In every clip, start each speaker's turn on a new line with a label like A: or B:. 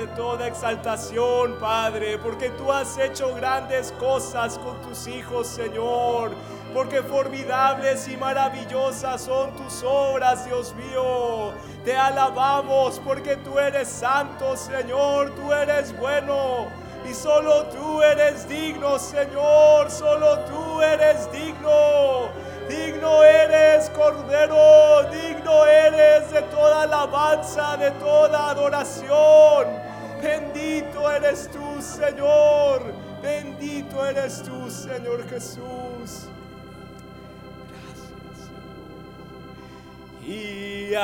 A: de toda exaltación, Padre, porque tú has hecho grandes cosas con tus hijos, Señor, porque formidables y maravillosas son tus obras, Dios mío. Te alabamos porque tú eres santo, Señor, tú eres bueno. Y solo tú eres digno, Señor, solo tú eres digno. Digno eres, Cordero, digno eres de toda alabanza, de toda adoración. Eres tú, Señor. Bendito eres tú, Señor Jesús. Gracias. Y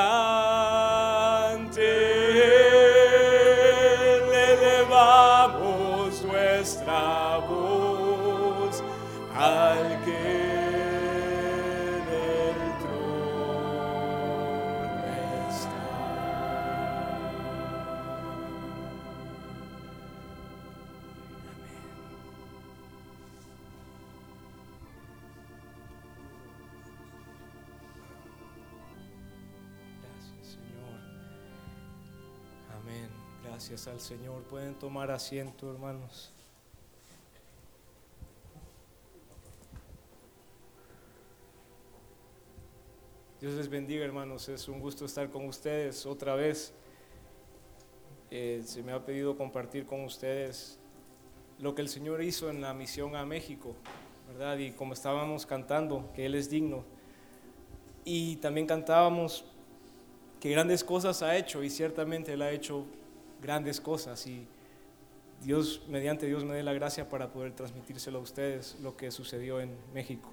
A: Gracias al Señor. Pueden tomar asiento, hermanos. Dios les bendiga, hermanos. Es un gusto estar con ustedes otra vez. Eh, se me ha pedido compartir con ustedes lo que el Señor hizo en la misión a México, ¿verdad? Y como estábamos cantando, que Él es digno. Y también cantábamos que grandes cosas ha hecho y ciertamente Él ha hecho grandes cosas y Dios, mediante Dios me dé la gracia para poder transmitírselo a ustedes lo que sucedió en México.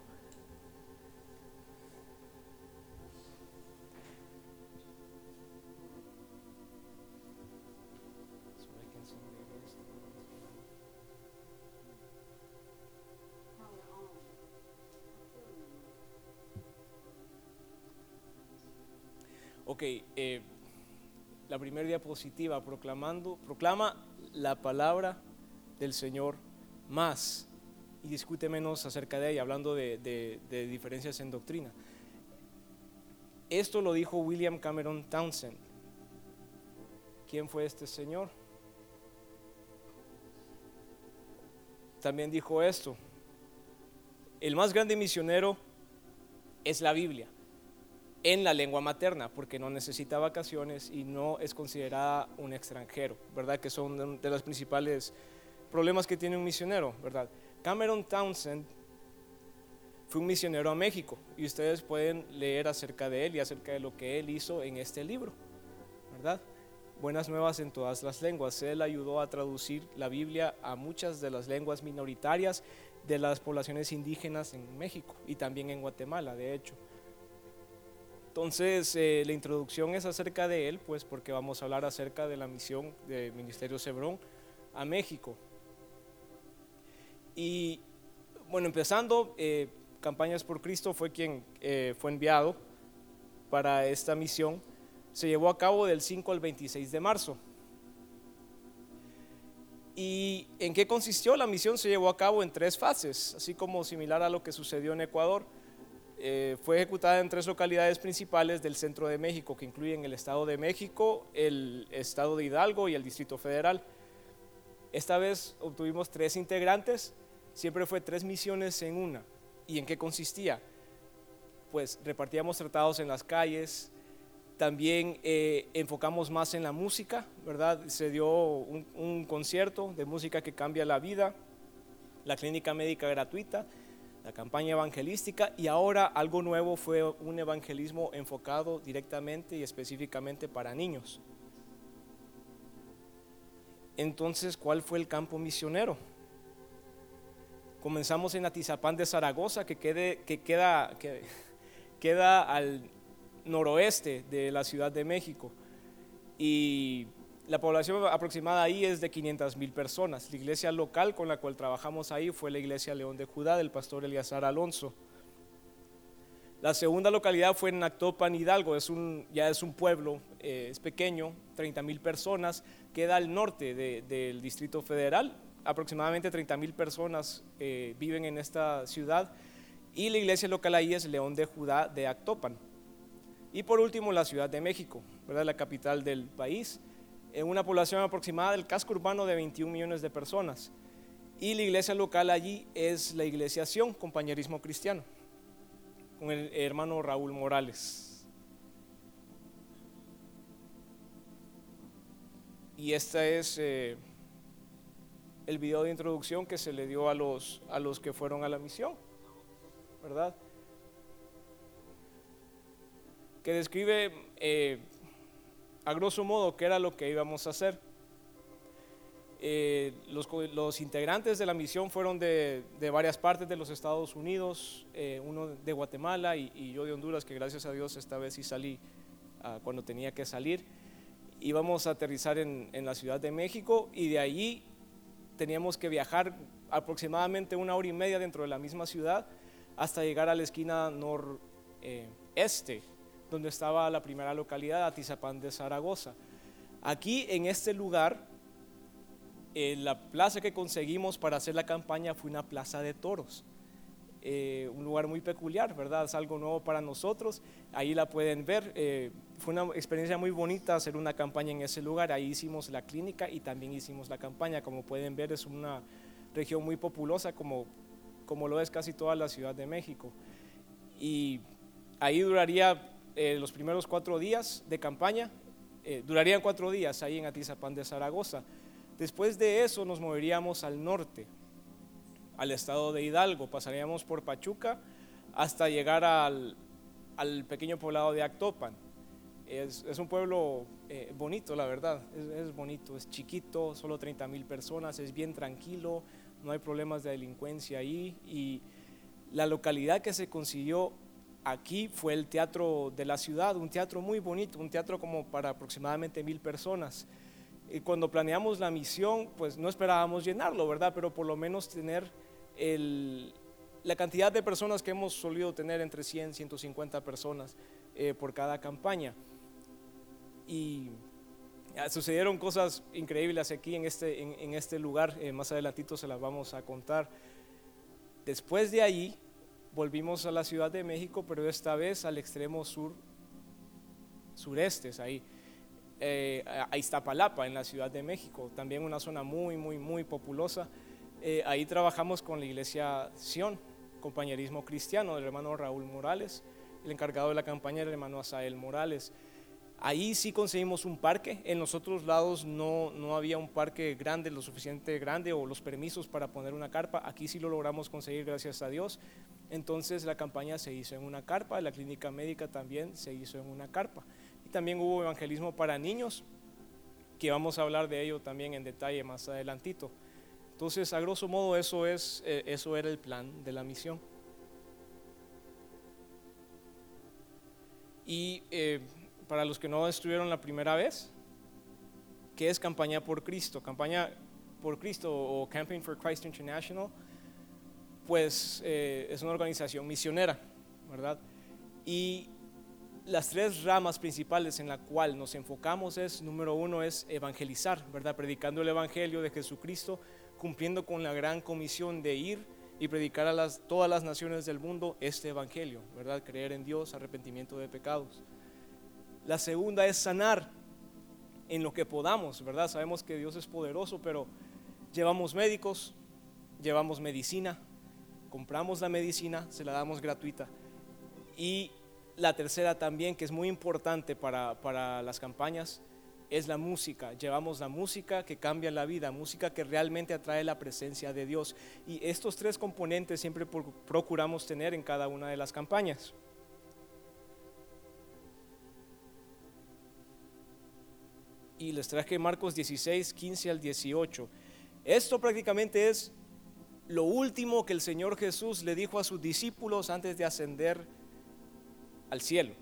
A: Ok, eh, la primera diapositiva proclamando, proclama la palabra del Señor más y discute menos acerca de ella, hablando de, de- de diferencias en doctrina. Esto lo dijo William Cameron Townsend. ¿Quién fue este señor? También dijo esto. El más grande misionero es la Biblia en la lengua materna, porque no necesita vacaciones y no es considerada un extranjero, ¿verdad? Que son de- los principales problemas que tiene un misionero, ¿verdad? Cameron Townsend fue un misionero a México y ustedes pueden leer acerca de él y acerca de lo que él hizo en este libro, ¿verdad? Buenas nuevas en todas las lenguas. Él ayudó a traducir la Biblia a muchas de las lenguas minoritarias de las poblaciones indígenas en México y también en Guatemala, de hecho. Entonces, eh, la introducción es acerca de él, pues porque vamos a hablar acerca de la misión del Ministerio Cebrón a México. Y bueno, empezando, eh, Campañas por Cristo fue quien eh, fue enviado para esta misión. Se llevó a cabo del 5 al 26 de marzo. ¿Y en qué consistió? La misión se llevó a cabo en tres fases, así como similar a lo que sucedió en Ecuador. Eh, fue ejecutada en tres localidades principales del centro de México, que incluyen el Estado de México, el Estado de Hidalgo y el Distrito Federal. Esta vez obtuvimos tres integrantes, siempre fue tres misiones en una. ¿Y en qué consistía? Pues repartíamos tratados en las calles, también eh, enfocamos más en la música, ¿verdad? Se dio un, un concierto de música que cambia la vida, la clínica médica gratuita, la campaña evangelística y ahora algo nuevo fue un evangelismo enfocado directamente y específicamente para niños. Entonces, ¿cuál fue el campo misionero? Comenzamos en Atizapán de Zaragoza, que, quede, que queda, que, queda al noroeste de la Ciudad de México. Y La población aproximada ahí es de 500 mil personas. La iglesia local con la cual trabajamos ahí fue la iglesia León de Judá del pastor Eliazar Alonso. La segunda localidad fue en Actopan, Hidalgo, es un, ya es un pueblo, eh, es pequeño, 30 mil personas, queda al norte del Distrito Federal, aproximadamente 30 mil personas eh, viven en esta ciudad y la iglesia local ahí es León de Judá de Actopan. Y por último la Ciudad de México, ¿verdad? la capital del país, en una población aproximada del casco urbano de 21 millones de personas. Y la iglesia local allí es la iglesia Sion, compañerismo cristiano con el hermano Raúl Morales. Y este es eh, el video de introducción que se le dio a los, a los que fueron a la misión, ¿verdad? Que describe eh, a grosso modo qué era lo que íbamos a hacer. Eh, los, integrantes de la misión fueron de, varias partes de los Estados Unidos, eh, uno de Guatemala y, yo de Honduras, que gracias a Dios esta vez sí salí ah, cuando tenía que salir. Íbamos a aterrizar en, la Ciudad de México y de allí teníamos que viajar aproximadamente una hora y media dentro de la misma ciudad hasta llegar a la esquina noreste, donde estaba la primera localidad, Atizapán de Zaragoza. Aquí en este lugar eh, la plaza que conseguimos para hacer la campaña fue una plaza de toros. Eh, un lugar muy peculiar, ¿verdad? Es algo nuevo para nosotros. Ahí la pueden ver. Eh, fue una experiencia muy bonita hacer una campaña en ese lugar. Ahí hicimos la clínica y también hicimos la campaña. Como pueden ver, es una región muy populosa, como, como lo es casi toda la Ciudad de México. Y ahí duraría los primeros cuatro días de campaña. durarían cuatro días ahí en Atizapán de Zaragoza. Después de eso nos moveríamos al norte, al estado de Hidalgo, pasaríamos por Pachuca hasta llegar al, pequeño poblado de Actopan. Es, un pueblo eh, bonito, la verdad, es, bonito, es chiquito, solo 30 mil personas, es bien tranquilo, no hay problemas de delincuencia ahí y la localidad que se consiguió aquí fue el teatro de la ciudad, un teatro muy bonito, un teatro como para aproximadamente mil personas. Y cuando planeamos la misión, pues no esperábamos llenarlo, ¿verdad? Pero por lo menos tener la cantidad de personas que hemos solido tener entre 100, 150 personas eh, por cada campaña. Y sucedieron cosas increíbles aquí en este, en, este lugar, eh, más adelantito se las vamos a contar. Después de ahí volvimos a la Ciudad de México, pero esta vez al extremo sur, sureste, ahí eh, a Iztapalapa, en la Ciudad de México, también una zona muy, muy, muy populosa. Eh, ahí trabajamos con la iglesia Sion, compañerismo cristiano del hermano Raúl Morales, el encargado de la campaña el hermano Asael Morales. Ahí sí conseguimos un parque, en los otros lados no, no había un parque grande, lo suficiente grande o los permisos para poner una carpa, aquí sí lo logramos conseguir gracias a Dios. Entonces la campaña se hizo en una carpa, la clínica médica también se hizo en una carpa también hubo evangelismo para niños, que vamos a hablar de ello también en detalle más adelantito. Entonces, a grosso modo, eso, es, eh, eso era el plan de la misión. Y eh, para los que no estuvieron la primera vez, ¿qué es Campaña por Cristo? Campaña por Cristo o Campaign for Christ International, pues eh, es una organización misionera, ¿verdad? Y las tres ramas principales en la cual nos enfocamos es, número uno, es evangelizar, ¿verdad? Predicando el Evangelio de Jesucristo, cumpliendo con la gran comisión de ir y predicar a todas las naciones del mundo este Evangelio, ¿verdad? Creer en Dios, arrepentimiento de pecados. La segunda es sanar en lo que podamos, ¿verdad? Sabemos que Dios es poderoso, pero llevamos médicos, llevamos medicina, compramos la medicina, se la damos gratuita. Y la tercera también, que es muy importante para, las campañas, es la música. Llevamos la música que cambia la vida, música que realmente atrae la presencia de Dios. Y estos tres componentes siempre procuramos tener en cada una de las campañas. Y les traje Marcos 16, 15 al 18. Esto prácticamente es lo último que el Señor Jesús le dijo a sus discípulos antes de ascender al cielo.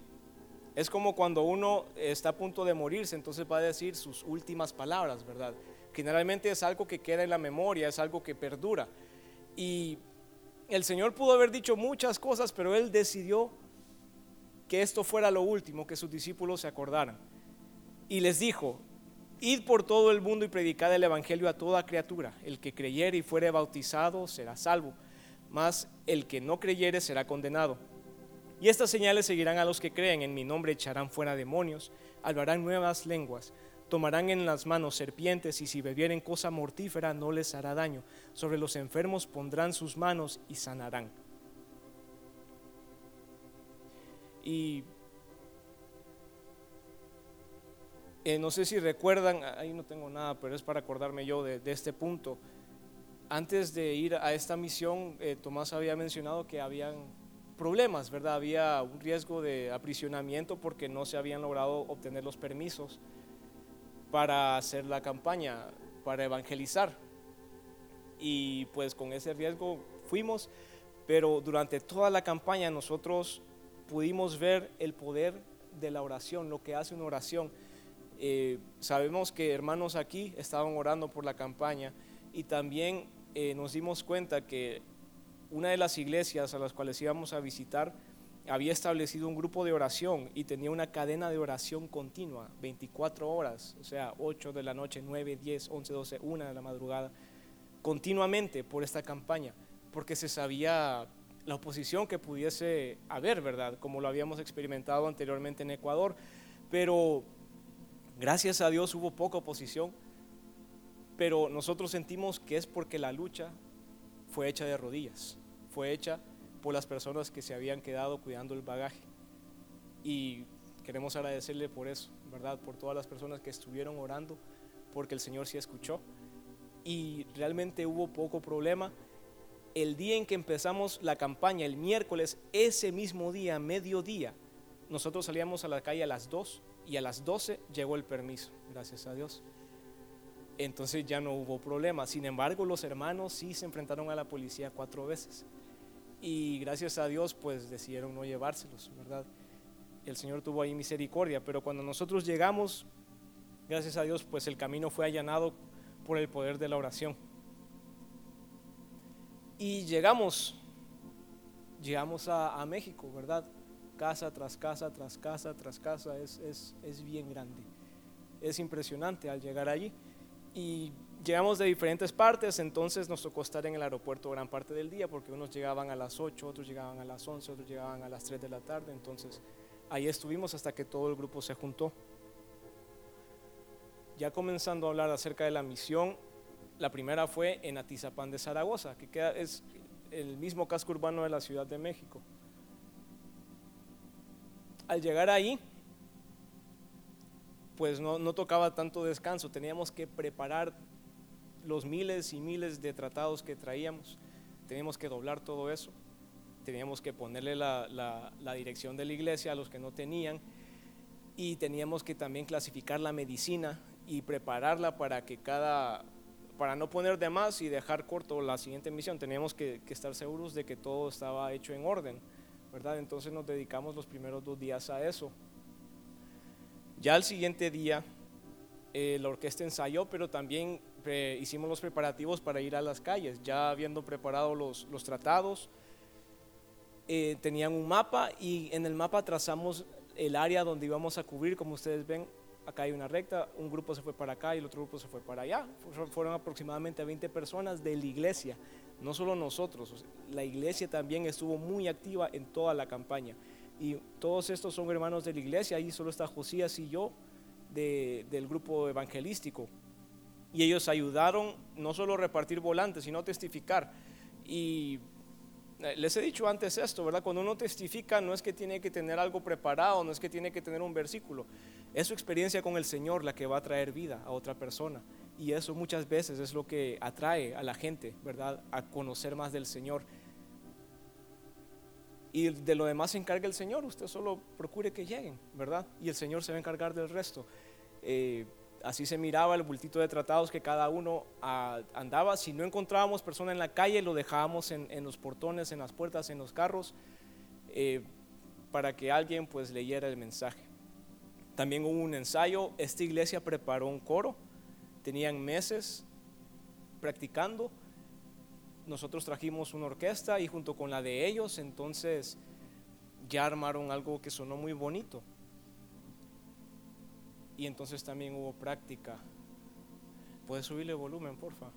A: Es como cuando uno está a punto de morirse, entonces va a decir sus últimas palabras, ¿verdad? Generalmente es algo que queda en la memoria, es algo que perdura. Y el Señor pudo haber dicho muchas cosas, pero Él decidió que esto fuera lo último, que sus discípulos se acordaran. Y les dijo, id por todo el mundo y predicad el Evangelio a toda criatura. El que creyere y fuere bautizado será salvo, mas el que no creyere será condenado. Y estas señales seguirán a los que creen, en mi nombre echarán fuera demonios, hablarán nuevas lenguas, tomarán en las manos serpientes y si bebieren cosa mortífera no les hará daño. Sobre los enfermos pondrán sus manos y sanarán. Y eh, no sé si recuerdan, ahí no tengo nada, pero es para acordarme yo de, este punto. Antes de ir a esta misión, eh, Tomás había mencionado que habían problemas, ¿verdad? Había un riesgo de aprisionamiento porque no se habían logrado obtener los permisos para hacer la campaña, para evangelizar. Y pues con ese riesgo fuimos, pero durante toda la campaña nosotros pudimos ver el poder de la oración, lo que hace una oración. Eh, sabemos que hermanos aquí estaban orando por la campaña y también eh, nos dimos cuenta que una de las iglesias a las cuales íbamos a visitar había establecido un grupo de oración y tenía una cadena de oración continua, 24 horas, o sea, 8 de la noche, 9, 10, 11, 12, 1 de la madrugada, continuamente por esta campaña, porque se sabía la oposición que pudiese haber, ¿verdad? Como lo habíamos experimentado anteriormente en Ecuador, pero gracias a Dios hubo poca oposición, pero nosotros sentimos que es porque la lucha fue hecha de rodillas fue hecha por las personas que se habían quedado cuidando el bagaje. Y queremos agradecerle por eso, ¿verdad? Por todas las personas que estuvieron orando, porque el Señor sí escuchó. Y realmente hubo poco problema. El día en que empezamos la campaña, el miércoles, ese mismo día, mediodía, nosotros salíamos a la calle a las 2 y a las 12 llegó el permiso, gracias a Dios. Entonces ya no hubo problema. Sin embargo, los hermanos sí se enfrentaron a la policía cuatro veces y gracias a Dios pues decidieron no llevárselos, ¿verdad? El Señor tuvo ahí misericordia, pero cuando nosotros llegamos, gracias a Dios pues el camino fue allanado por el poder de la oración. Y llegamos, llegamos a, México, ¿verdad? Casa tras casa, tras casa, tras casa, es, es, es bien grande. Es impresionante al llegar allí. Y llegamos de diferentes partes, entonces nos tocó estar en el aeropuerto gran parte del día, porque unos llegaban a las 8, otros llegaban a las 11, otros llegaban a las 3 de la tarde, entonces ahí estuvimos hasta que todo el grupo se juntó. Ya comenzando a hablar acerca de la misión, la primera fue en Atizapán de Zaragoza, que queda, es el mismo casco urbano de la Ciudad de México. Al llegar ahí, pues no, tocaba tanto descanso, teníamos que preparar los miles y miles de tratados que traíamos, teníamos que doblar todo eso, teníamos que ponerle la, dirección de la iglesia a los que no tenían. Y teníamos que también clasificar la medicina y prepararla para que cada, para no poner de más y dejar corto la siguiente misión, teníamos que, que estar seguros de que todo estaba hecho en orden, ¿verdad? Entonces nos dedicamos los primeros dos días a eso. Ya el siguiente día eh, la orquesta ensayó, pero también hicimos los preparativos para ir a las calles, ya habiendo preparado los, los tratados. Eh, tenían un mapa y en el mapa trazamos el área donde íbamos a cubrir, como ustedes ven, acá hay una recta, un grupo se fue para acá y el otro grupo se fue para allá. Fueron aproximadamente 20 personas de la iglesia, no solo nosotros, la iglesia también estuvo muy activa en toda la campaña. Y todos estos son hermanos de la iglesia, ahí solo está Josías y yo del grupo evangelístico. Y ellos ayudaron no solo a repartir volantes, sino a testificar. Y eh, les he dicho antes esto, ¿verdad? Cuando uno testifica no es que tiene que tener algo preparado, no es que tiene que tener un versículo. Es su experiencia con el Señor la que va a traer vida a otra persona. Y eso muchas veces es lo que atrae a la gente, ¿verdad? A conocer más del Señor. Y de lo demás se encarga el Señor, usted solo procure que lleguen, ¿verdad? Y el Señor se va a encargar del resto. Eh, así se miraba el bultito de tratados que cada uno ah, andaba. Si no encontrábamos persona en la calle, lo dejábamos en, los portones, en las puertas, en los carros. Eh, para que alguien pues leyera el mensaje. También hubo un ensayo, esta iglesia preparó un coro, tenían meses practicando, nosotros trajimos una orquesta y junto con la de ellos, entonces ya armaron algo que sonó muy bonito. Y entonces también hubo práctica. ¿Puedes subirle volumen, porfa?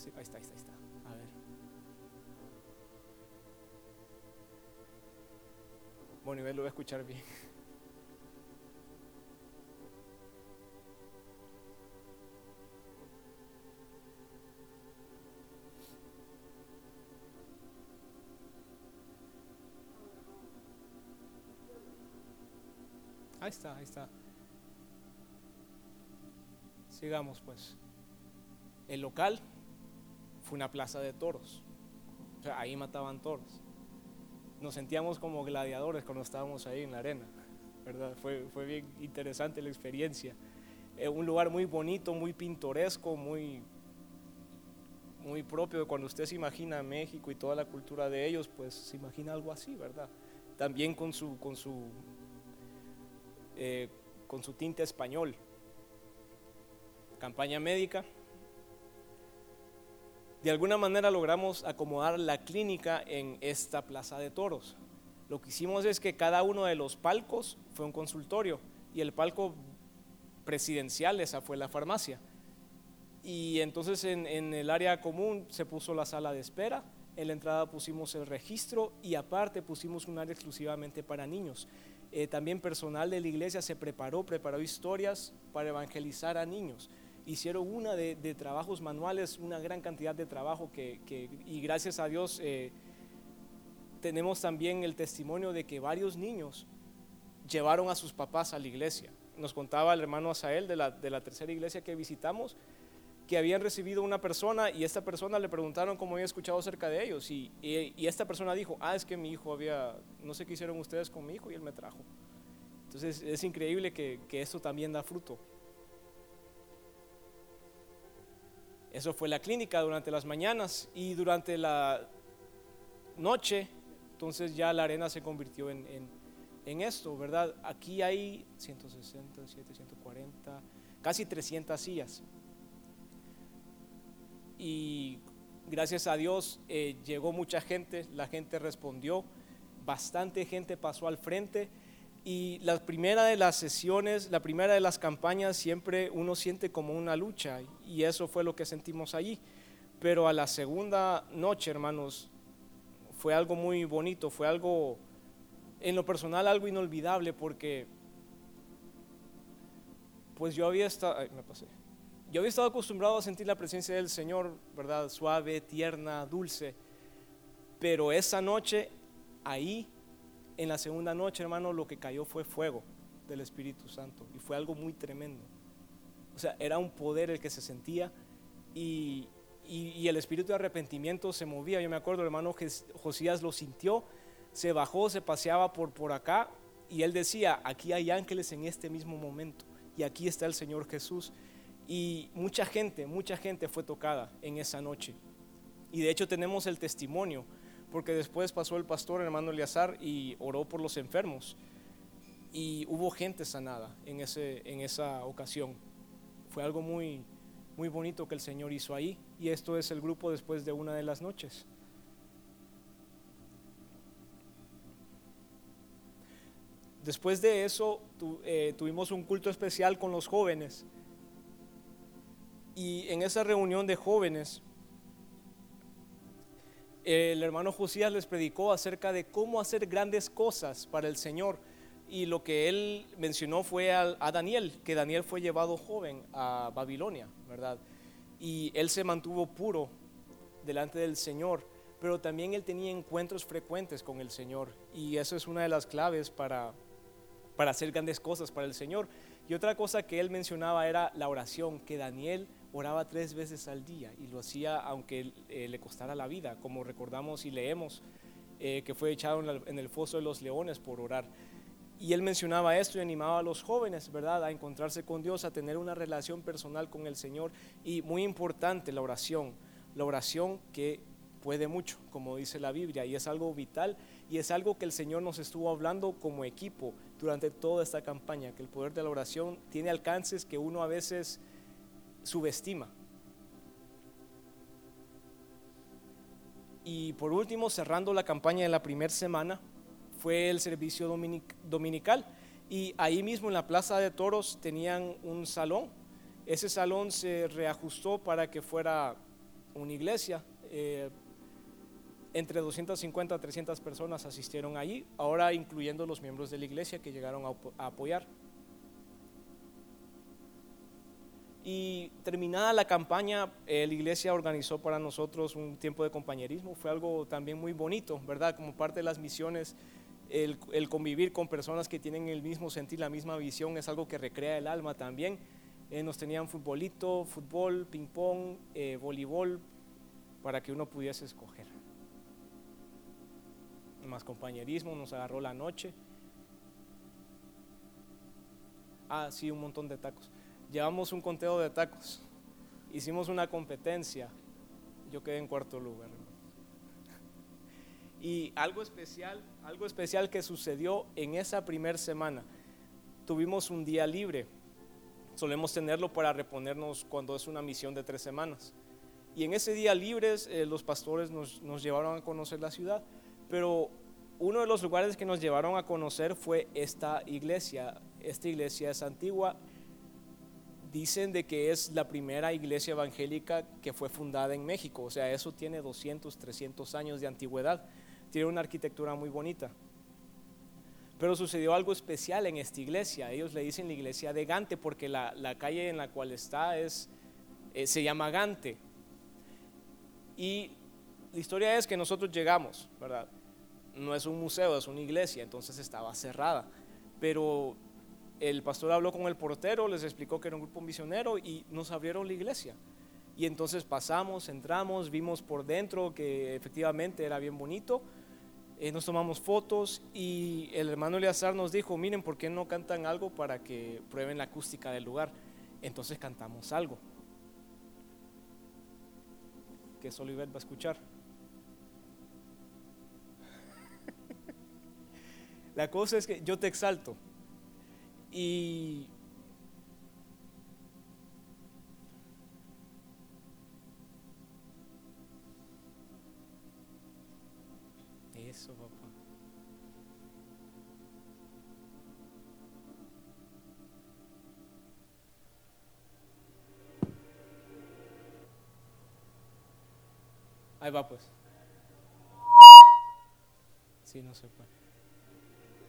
A: Ahí está, ahí está, ahí está. A ver. Bueno, nivel lo voy a escuchar bien. Ahí está, ahí está. Sigamos pues. El local fue una plaza de toros. O sea, ahí mataban toros. Nos sentíamos como gladiadores cuando estábamos ahí en la arena, ¿verdad? Fue, fue bien interesante la experiencia. Eh, un lugar muy bonito, muy pintoresco, muy, muy propio cuando usted se imagina México y toda la cultura de ellos, pues se imagina algo así, ¿verdad? También con su, con su, eh, con su tinte español. Campaña médica, de alguna manera logramos acomodar la clínica en esta plaza de toros. Lo que hicimos es que cada uno de los palcos fue un consultorio y el palco presidencial, esa fue la farmacia. Y entonces en, el área común se puso la sala de espera, en la entrada pusimos el registro y aparte pusimos un área exclusivamente para niños. Eh, también personal de la iglesia se preparó, preparó historias para evangelizar a niños hicieron una de, trabajos manuales, una gran cantidad de trabajo que, y gracias a Dios eh, tenemos también el testimonio de que varios niños llevaron a sus papás a la iglesia. Nos contaba el hermano Asael de la, de la tercera iglesia que visitamos que habían recibido una persona y esta persona le preguntaron cómo había escuchado acerca de ellos y, y, esta persona dijo, ah, es que mi hijo había, no sé qué hicieron ustedes con mi hijo y él me trajo. Entonces es increíble que, que esto también da fruto. Eso fue la clínica durante las mañanas y durante la noche, entonces ya la arena se convirtió en, esto, ¿verdad? Aquí hay 160, 140, casi 300 sillas. Y gracias a Dios eh, llegó mucha gente, la gente respondió, bastante gente pasó al frente y la primera de las sesiones, la primera de las campañas, siempre uno siente como una lucha y eso fue lo que sentimos allí. Pero a la segunda noche, hermanos, fue algo muy bonito, fue algo, en lo personal, algo inolvidable porque, pues yo había estado, me pasé. Yo había estado acostumbrado a sentir la presencia del Señor, ¿verdad? Suave, tierna, dulce. Pero esa noche, ahí en la segunda noche, hermano, lo que cayó fue fuego del Espíritu Santo y fue algo muy tremendo. O sea, era un poder el que se sentía y, el espíritu de arrepentimiento se movía. Yo me acuerdo, hermano, que Josías lo sintió, se bajó, se paseaba por, por acá y él decía, aquí hay ángeles en este mismo momento y aquí está el Señor Jesús. Y mucha gente, mucha gente fue tocada en esa noche. Y de hecho tenemos el testimonio porque después pasó el pastor, hermano Eleazar, y oró por los enfermos. Y hubo gente sanada en, ese, en esa ocasión. Fue algo muy, muy bonito que el Señor hizo ahí. Y esto es el grupo después de una de las noches. Después de eso eh, tuvimos un culto especial con los jóvenes. Y en esa reunión de jóvenes el hermano Josías les predicó acerca de cómo hacer grandes cosas para el Señor. Y lo que él mencionó fue a, Daniel, que Daniel fue llevado joven a Babilonia, ¿verdad? Y él se mantuvo puro delante del Señor, pero también él tenía encuentros frecuentes con el Señor. Y eso es una de las claves para, para hacer grandes cosas para el Señor. Y otra cosa que él mencionaba era la oración, que Daniel oraba tres veces al día y lo hacía aunque eh, le costara la vida, como recordamos y leemos eh, que fue echado en, el foso de los leones por orar. Y él mencionaba esto y animaba a los jóvenes, ¿verdad?, a encontrarse con Dios, a tener una relación personal con el Señor. Y muy importante la oración, la oración que puede mucho, como dice la Biblia, y es algo vital y es algo que el Señor nos estuvo hablando como equipo durante toda esta campaña, que el poder de la oración tiene alcances que uno a veces subestima. Y por último, cerrando la campaña de la primera semana, fue el servicio dominical. Y ahí mismo en la Plaza de Toros tenían un salón. Ese salón se reajustó para que fuera una iglesia. Eh, entre 250 a 300 personas asistieron allí, ahora incluyendo los miembros de la iglesia que llegaron a apoyar. Y terminada la campaña, eh, la iglesia organizó para nosotros un tiempo de compañerismo. Fue algo también muy bonito, ¿verdad? Como parte de las misiones, el, convivir con personas que tienen el mismo sentir, la misma visión, es algo que recrea el alma también. Eh, nos tenían futbolito, fútbol, ping-pong, eh, voleibol, para que uno pudiese escoger. Más compañerismo, nos agarró la noche. Ah, sí, un montón de tacos llevamos un conteo de tacos, hicimos una competencia, yo quedé en cuarto lugar. Y algo especial, algo especial que sucedió en esa primera semana, tuvimos un día libre, solemos tenerlo para reponernos cuando es una misión de tres semanas. Y en ese día libre eh, los pastores nos, nos llevaron a conocer la ciudad, pero uno de los lugares que nos llevaron a conocer fue esta iglesia. Esta iglesia es antigua, dicen de que es la primera iglesia evangélica que fue fundada en México, o sea, eso tiene 200, 300 años de antigüedad, tiene una arquitectura muy bonita. Pero sucedió algo especial en esta iglesia, ellos le dicen la iglesia de Gante porque la, calle en la cual está es, eh, se llama Gante. Y la historia es que nosotros llegamos, ¿verdad? No es un museo, es una iglesia, entonces estaba cerrada, pero el pastor habló con el portero, les explicó que era un grupo misionero y nos abrieron la iglesia. Y entonces pasamos, entramos, vimos por dentro que efectivamente era bien bonito. Eh, nos tomamos fotos y el hermano Eleazar nos dijo, miren, ¿por qué no cantan algo para que prueben la acústica del lugar? Entonces cantamos algo. Que Soliver va a escuchar. la cosa es que yo te exalto. Y eso, papá. Ahí va pues. Sí, no se puede.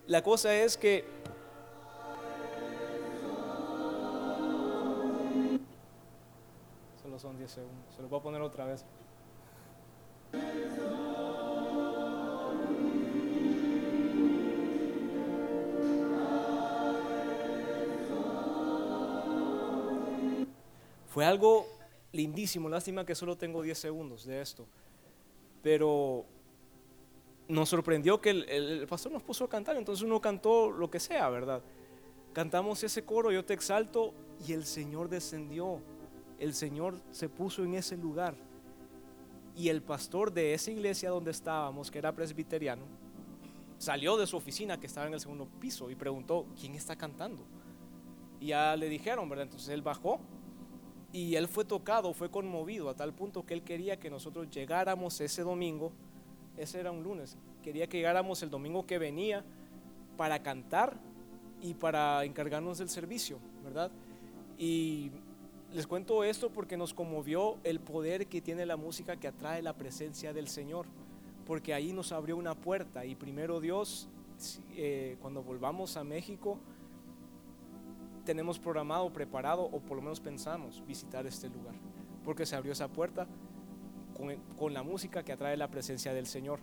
A: La cosa es que son 10 segundos. Se lo voy a poner otra vez. Fue algo lindísimo, lástima que solo tengo 10 segundos de esto. Pero nos sorprendió que el, el, pastor nos puso a cantar, entonces uno cantó lo que sea, ¿verdad? Cantamos ese coro, yo te exalto, y el Señor descendió el Señor se puso en ese lugar. Y el pastor de esa iglesia donde estábamos, que era presbiteriano, salió de su oficina que estaba en el segundo piso y preguntó, ¿quién está cantando? Y ya le dijeron, ¿verdad? Entonces él bajó y él fue tocado, fue conmovido a tal punto que él quería que nosotros llegáramos ese domingo, ese era un lunes, quería que llegáramos el domingo que venía para cantar y para encargarnos del servicio, ¿verdad? Y les cuento esto porque nos conmovió el poder que tiene la música que atrae la presencia del Señor, porque ahí nos abrió una puerta y primero Dios, eh, cuando volvamos a México, tenemos programado, preparado o por lo menos pensamos visitar este lugar, porque se abrió esa puerta con, con la música que atrae la presencia del Señor.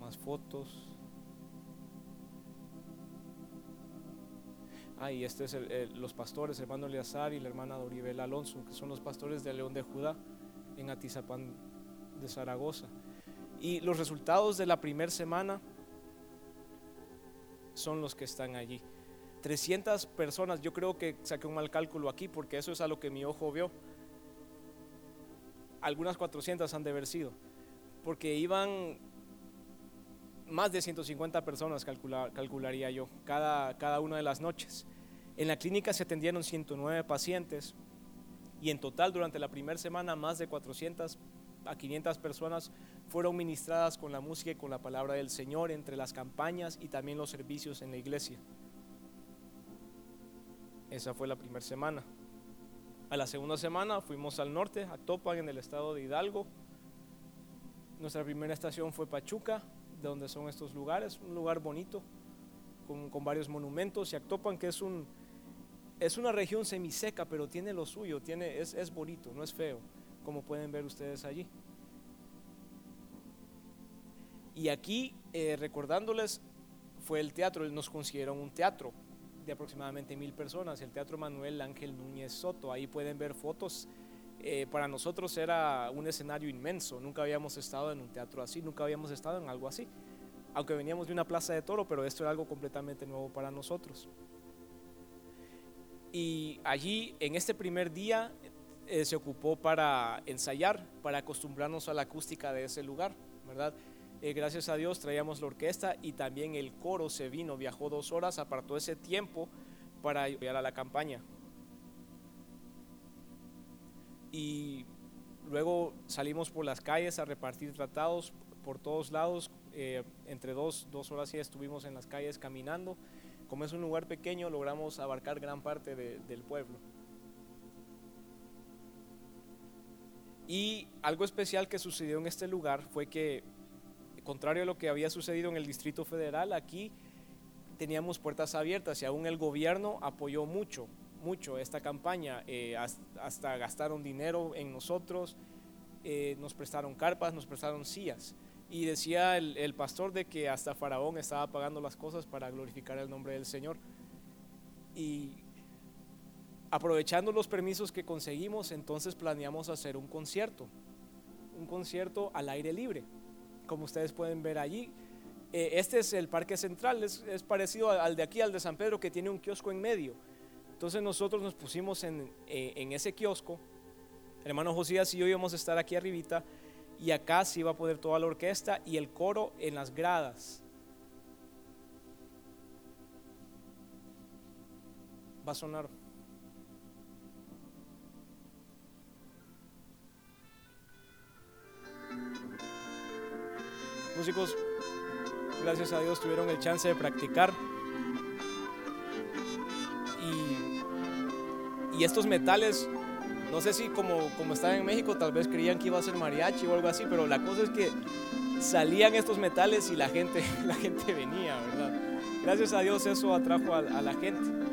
A: Más fotos. Ah, y este es los pastores, hermano Eleazar y la hermana Doribel Alonso, que son los pastores de León de Judá en Atizapán de Zaragoza. Y los resultados de la primera semana son los que están allí. 300 personas, yo creo que saqué un mal cálculo aquí porque eso es a lo que mi ojo vio. Algunas 400 han de haber sido, porque iban más de 150 personas, calcularía yo, cada, cada una de las noches. En la clínica se atendieron 109 pacientes y en total durante la primera semana más de 400 a 500 personas fueron ministradas con la música y con la palabra del Señor entre las campañas y también los servicios en la iglesia. Esa fue la primera semana. A la segunda semana fuimos al norte, a Topan, en el estado de Hidalgo. Nuestra primera estación fue Pachuca, de donde son estos lugares, un lugar bonito, con, varios monumentos, y Actopan, que es, un, es una región semiseca, pero tiene lo suyo, tiene, es, es bonito, no es feo, como pueden ver ustedes allí. Y aquí, eh, recordándoles, fue el teatro, nos consiguieron un teatro de aproximadamente mil personas, el Teatro Manuel Ángel Núñez Soto. Ahí pueden ver fotos. Eh, para nosotros era un escenario inmenso, nunca habíamos estado en un teatro así, nunca habíamos estado en algo así. Aunque veníamos de una plaza de toro, pero esto era algo completamente nuevo para nosotros. Y allí, en este primer día, eh, se ocupó para ensayar, para acostumbrarnos a la acústica de ese lugar, ¿verdad? Eh, gracias a Dios traíamos la orquesta y también el coro se vino, viajó dos horas, apartó ese tiempo para ayudar a la campaña. Y luego salimos por las calles a repartir tratados por todos lados. Eh, entre dos, dos horas y estuvimos en las calles caminando. Como es un lugar pequeño, logramos abarcar gran parte del pueblo. Y algo especial que sucedió en este lugar fue que contrario a lo que había sucedido en el Distrito Federal, aquí teníamos puertas abiertas y aún el gobierno apoyó mucho, mucho esta campaña, eh, hasta gastaron dinero en nosotros, eh, nos prestaron carpas, nos prestaron sillas. Y decía el, pastor de que hasta Faraón estaba pagando las cosas para glorificar el nombre del Señor. Y aprovechando los permisos que conseguimos, entonces planeamos hacer un concierto, un concierto al aire libre como ustedes pueden ver allí. Eh, este es el parque central, es, parecido al de aquí, al de San Pedro, que tiene un kiosco en medio. Entonces nosotros nos pusimos en, eh, en ese kiosco, hermano Josías y yo íbamos a estar aquí arribita, y acá se iba a poder toda la orquesta y el coro en las gradas. Va a sonar. músicos, gracias a Dios, tuvieron el chance de practicar. Y, estos metales, no sé si como, como estaban en México, tal vez creían que iba a ser mariachi o algo así, pero la cosa es que salían estos metales y la gente, la gente venía, ¿verdad? Gracias a Dios eso atrajo a la gente.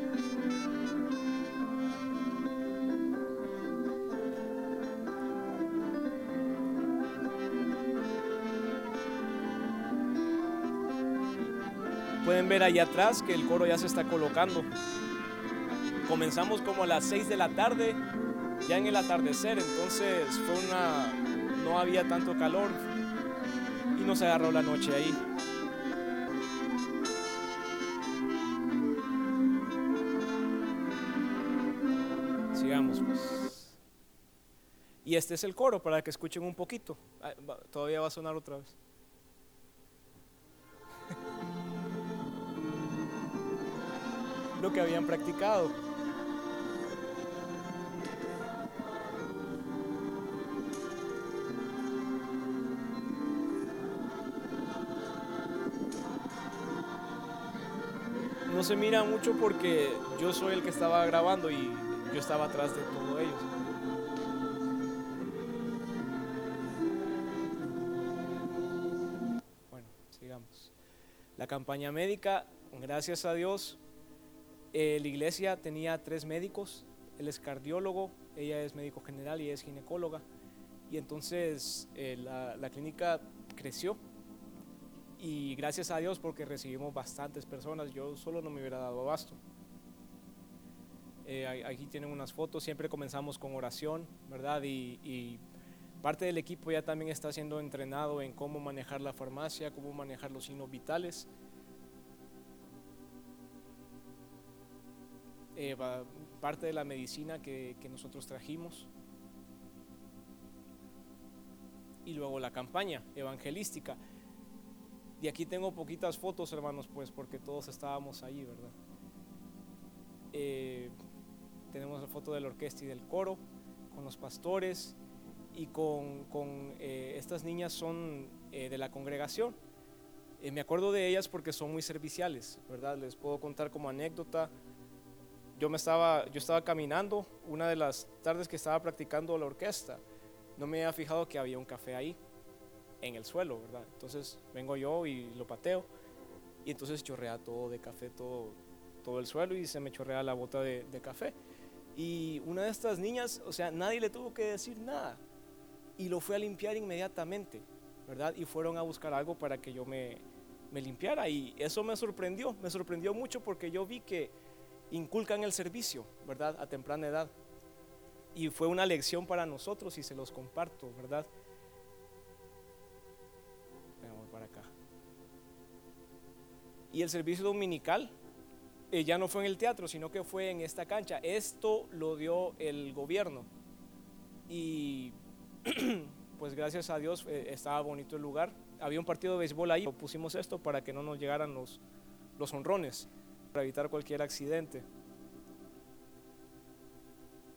A: Pueden ver ahí atrás que el coro ya se está colocando. Comenzamos como a las 6 de la tarde, ya en el atardecer, entonces fue una no había tanto calor y nos agarró la noche ahí. Sigamos pues. Y este es el coro para que escuchen un poquito. Todavía va a sonar otra vez. lo que habían practicado. Se mira mucho porque yo soy el que estaba grabando y yo estaba atrás de todos ellos. Bueno, sigamos. La campaña médica, gracias a Dios, eh, la iglesia tenía tres médicos, él es cardiólogo, ella es médico general y es ginecóloga. Y entonces eh, la, clínica creció y gracias a Dios porque recibimos bastantes personas, yo solo no me hubiera dado abasto. Eh, aquí tienen unas fotos, siempre comenzamos con oración, ¿verdad? Y, Parte del equipo ya también está siendo entrenado en cómo manejar la farmacia, cómo manejar los signos vitales. Eh, parte de la medicina que, que nosotros trajimos. Y luego la campaña evangelística. Y aquí tengo poquitas fotos, hermanos, pues porque todos estábamos ahí, ¿verdad? Eh, tenemos la foto de la orquesta y del coro, con los pastores y con, con eh, estas niñas son eh, de la congregación. me acuerdo de ellas porque son muy serviciales, ¿verdad? Les puedo contar como anécdota. Yo, me estaba, yo estaba caminando una de las tardes que estaba practicando la orquesta. No me había fijado que había un café ahí en el suelo, ¿verdad? Entonces vengo yo y lo pateo y entonces chorrea todo de café, todo, todo el suelo y se me chorrea la bota de, café. Y una de estas niñas, o sea, nadie le tuvo que decir nada y lo fue a limpiar inmediatamente, ¿verdad? Y fueron a buscar algo para que yo me, me limpiara y eso me sorprendió, me sorprendió mucho porque yo vi que inculcan el servicio, ¿verdad? A temprana edad. Y fue una lección para nosotros y se los comparto, ¿verdad? Y el servicio dominical eh, ya no fue en el teatro, sino que fue en esta cancha. Esto lo dio el gobierno. Y pues gracias a Dios eh, estaba bonito el lugar. Había un partido de béisbol ahí, pusimos esto para que no nos llegaran los, los honrones, para evitar cualquier accidente.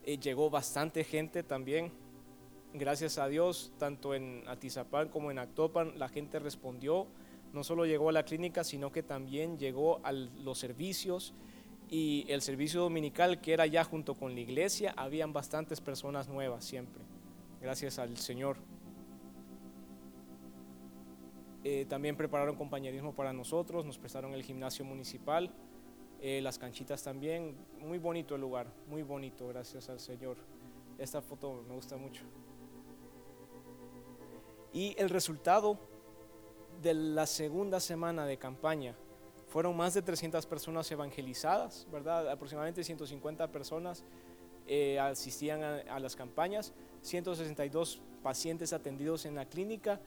A: Eh, llegó bastante gente también. Gracias a Dios, tanto en Atizapán como en Actopan, la gente respondió no solo llegó a la clínica, sino que también llegó a los servicios y el servicio dominical que era ya junto con la iglesia, habían bastantes personas nuevas siempre, gracias al Señor. Eh, también prepararon compañerismo para nosotros, nos prestaron el gimnasio municipal, eh, las canchitas también, muy bonito el lugar, muy bonito, gracias al Señor. Esta foto me gusta mucho. Y el resultado de la segunda semana de campaña fueron más de 300 personas evangelizadas, ¿verdad? Aproximadamente 150 personas eh, asistían a, las campañas, 162 pacientes atendidos en la clínica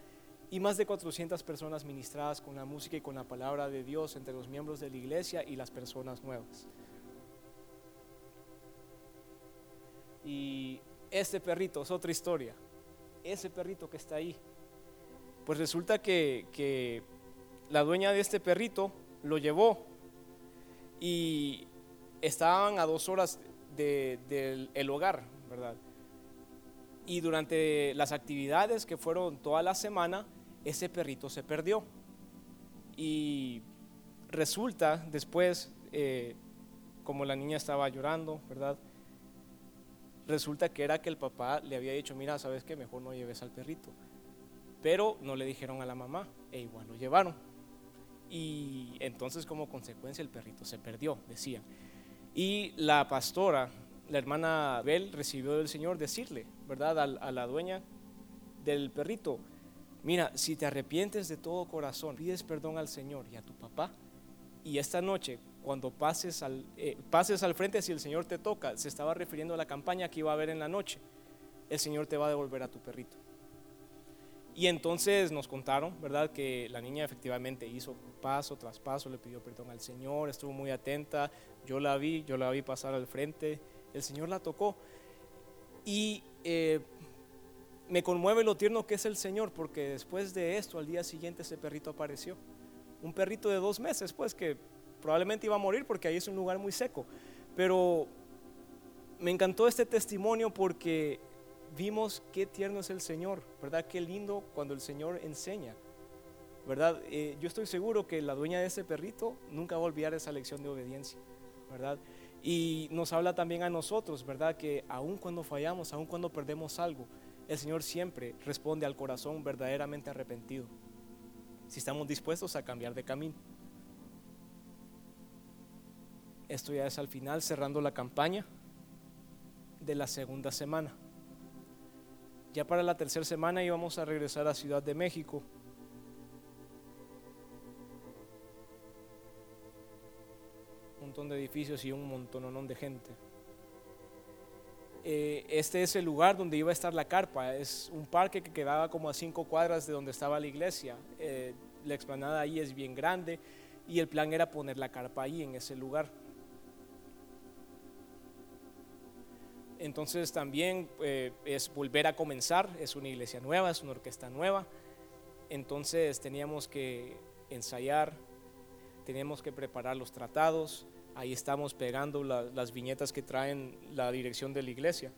A: y más de 400 personas ministradas con la música y con la palabra de Dios entre los miembros de la iglesia y las personas nuevas. Y este perrito es otra historia. Ese perrito que está ahí pues resulta que, la dueña de este perrito lo llevó y estaban a dos horas del hogar, ¿verdad? Y durante las actividades que fueron toda la semana, ese perrito se perdió. Y resulta después, eh, como la niña estaba llorando, ¿verdad? Resulta que era que el papá le había dicho, mira, ¿sabes qué? Mejor no lleves al perrito pero no le dijeron a la mamá e igual lo llevaron. Y entonces como consecuencia el perrito se perdió, decían. Y la pastora, la hermana Bel, recibió del Señor decirle, ¿verdad? A, la dueña del perrito, mira, si te arrepientes de todo corazón, pides perdón al Señor y a tu papá, y esta noche, cuando pases al, eh, pases al frente, si el Señor te toca, se estaba refiriendo a la campaña que iba a haber en la noche, el Señor te va a devolver a tu perrito. Y entonces nos contaron, ¿verdad?, que la niña efectivamente hizo paso tras paso, le pidió perdón al Señor, estuvo muy atenta, yo la vi, yo la vi pasar al frente, el Señor la tocó. Y eh, me conmueve lo tierno que es el Señor, porque después de esto, al día siguiente ese perrito apareció. Un perrito de dos meses, pues que probablemente iba a morir porque ahí es un lugar muy seco. Pero me encantó este testimonio porque vimos qué tierno es el Señor, ¿verdad? Qué lindo cuando el Señor enseña, ¿verdad? Eh, yo estoy seguro que la dueña de ese perrito nunca va a olvidar esa lección de obediencia, ¿verdad? Y nos habla también a nosotros, ¿verdad? Que aun cuando fallamos, aun cuando perdemos algo, el Señor siempre responde al corazón verdaderamente arrepentido, si estamos dispuestos a cambiar de camino. Esto ya es al final, cerrando la campaña de la segunda semana. Ya para la tercera semana íbamos a regresar a Ciudad de México. Un montón de edificios y un montón de gente. eh, este es el lugar donde iba a estar la carpa. Es un parque que quedaba como a cinco cuadras de donde estaba la iglesia. Eh, la explanada ahí es bien grande y el plan era poner la carpa ahí en ese lugar. Entonces también eh, es volver a comenzar, es una iglesia nueva, es una orquesta nueva. Entonces teníamos que ensayar, teníamos que preparar los tratados, ahí estamos pegando las viñetas que traen la dirección de la iglesia